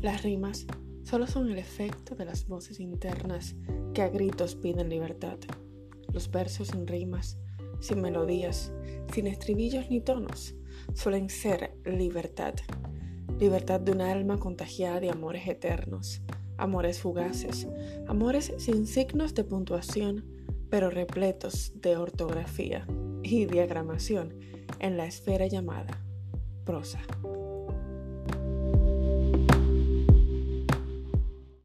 Las rimas solo son el efecto de las voces internas que a gritos piden libertad. Los versos sin rimas, sin melodías, sin estribillos ni tonos, suelen ser libertad. Libertad de un alma contagiada de amores eternos, amores fugaces, amores sin signos de puntuación, pero repletos de ortografía y diagramación en la esfera llamada prosa.